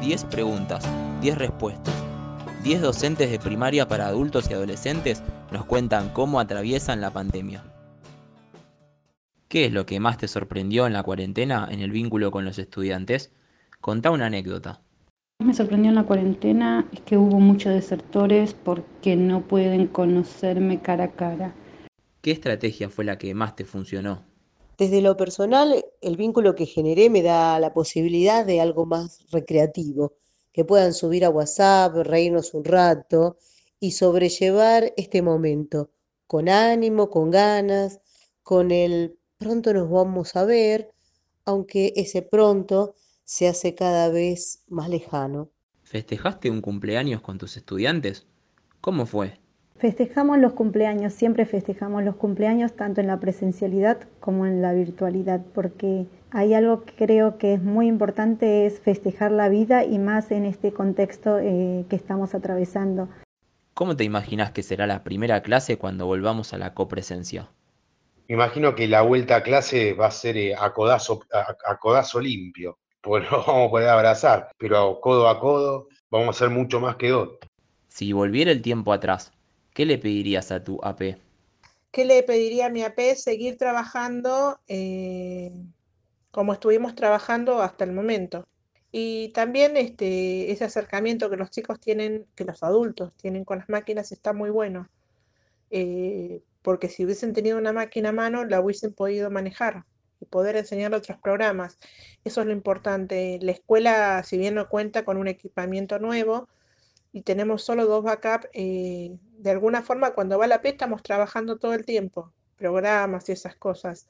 10 preguntas, 10 respuestas. 10 docentes de primaria para adultos y adolescentes nos cuentan cómo atraviesan la pandemia. ¿Qué es lo que más te sorprendió en la cuarentena en el vínculo con los estudiantes? Contá una anécdota. Me sorprendió en la cuarentena es que hubo muchos desertores porque no pueden conocerme cara a cara. ¿Qué estrategia fue la que más te funcionó? Desde lo personal, el vínculo que generé me da la posibilidad de algo más recreativo, que puedan subir a WhatsApp, reírnos un rato y sobrellevar este momento con ánimo, con ganas, con el pronto nos vamos a ver, aunque ese pronto se hace cada vez más lejano. ¿Festejaste un cumpleaños con tus estudiantes? ¿Cómo fue? Festejamos los cumpleaños, siempre festejamos los cumpleaños tanto en la presencialidad como en la virtualidad, porque hay algo que creo que es muy importante, es festejar la vida y más en este contexto eh, que estamos atravesando. ¿Cómo te imaginas que será la primera clase cuando volvamos a la copresencia? imagino que la vuelta a clase va a ser eh, a, codazo, a, codazo limpio, pues no vamos a poder abrazar, pero codo a codo vamos a ser mucho más que dos. Si volviera el tiempo atrás, ¿qué le pedirías a tu AP? ¿Qué le pediría a mi AP? Seguir trabajando eh, como estuvimos trabajando hasta el momento. Y también este, ese acercamiento que los chicos tienen, que los adultos tienen con las máquinas está muy bueno. Eh, porque si hubiesen tenido una máquina a mano, la hubiesen podido manejar y poder enseñar otros programas. Eso es lo importante. La escuela, si bien no cuenta con un equipamiento nuevo y tenemos solo dos backups, eh, de alguna forma cuando va la P estamos trabajando todo el tiempo, programas y esas cosas.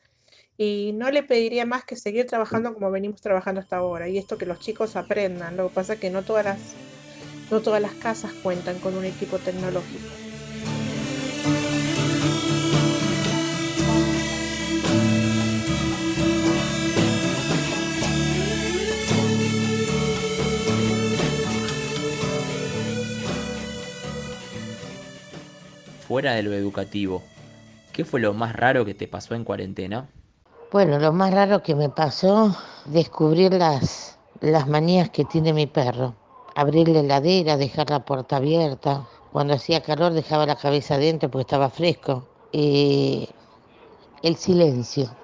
Y no le pediría más que seguir trabajando como venimos trabajando hasta ahora y esto que los chicos aprendan. Lo que pasa es que no todas las, no todas las casas cuentan con un equipo tecnológico. Fuera de lo educativo, ¿qué fue lo más raro que te pasó en cuarentena? Bueno, lo más raro que me pasó, descubrir las, las manías que tiene mi perro. Abrir la heladera, dejar la puerta abierta. Cuando hacía calor dejaba la cabeza adentro porque estaba fresco. El silencio,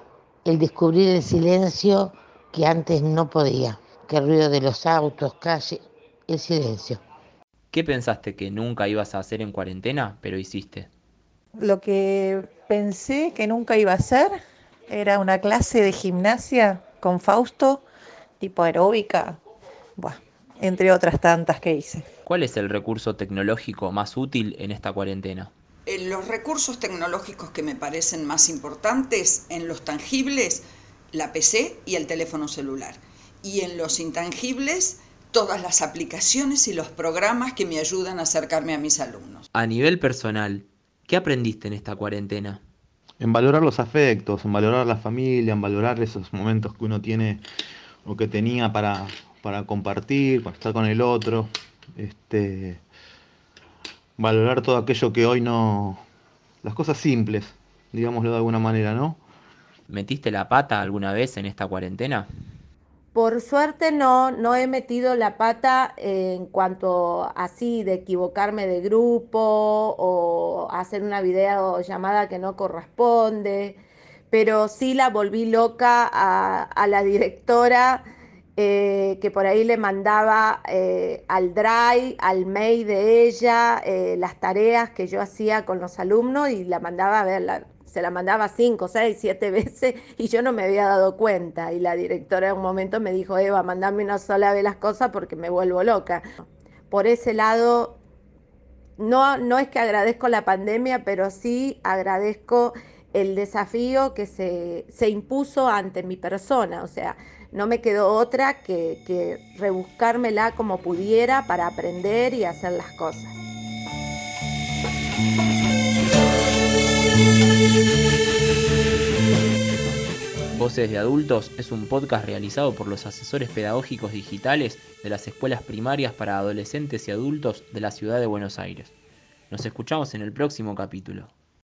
el descubrir el silencio que antes no podía. Que ruido de los autos, calle, el silencio. ¿Qué pensaste que nunca ibas a hacer en cuarentena, pero hiciste? Lo que pensé que nunca iba a hacer era una clase de gimnasia con Fausto, tipo aeróbica, entre otras tantas que hice. ¿Cuál es el recurso tecnológico más útil en esta cuarentena? Eh, los recursos tecnológicos que me parecen más importantes en los tangibles, la PC y el teléfono celular. Y en los intangibles, todas las aplicaciones y los programas que me ayudan a acercarme a mis alumnos. A nivel personal, ¿qué aprendiste en esta cuarentena? En valorar los afectos, en valorar la familia, en valorar esos momentos que uno tiene o que tenía para, para compartir, para estar con el otro. Este, valorar todo aquello que hoy no... Las cosas simples, digámoslo de alguna manera, ¿no? ¿Metiste la pata alguna vez en esta cuarentena? Por suerte no, no he metido la pata en cuanto así de equivocarme de grupo o hacer una videollamada que no corresponde, pero sí la volví loca a, la directora eh, que por ahí le mandaba eh, al drive, al mail de ella, eh, las tareas que yo hacía con los alumnos y la mandaba a se la mandaba cinco, seis, siete veces y yo no me había dado cuenta. Y la directora en un momento me dijo, Eva, mandame una sola vez las cosas porque me vuelvo loca. Por ese lado, no, no es que agradezco la pandemia, pero sí agradezco el desafío que se, se impuso ante mi persona. O sea, no me quedó otra que, que rebuscármela como pudiera para aprender y hacer las cosas. Voces de Adultos es un podcast realizado por los asesores pedagógicos digitales de las escuelas primarias para adolescentes y adultos de la ciudad de Buenos Aires. Nos escuchamos en el próximo capítulo.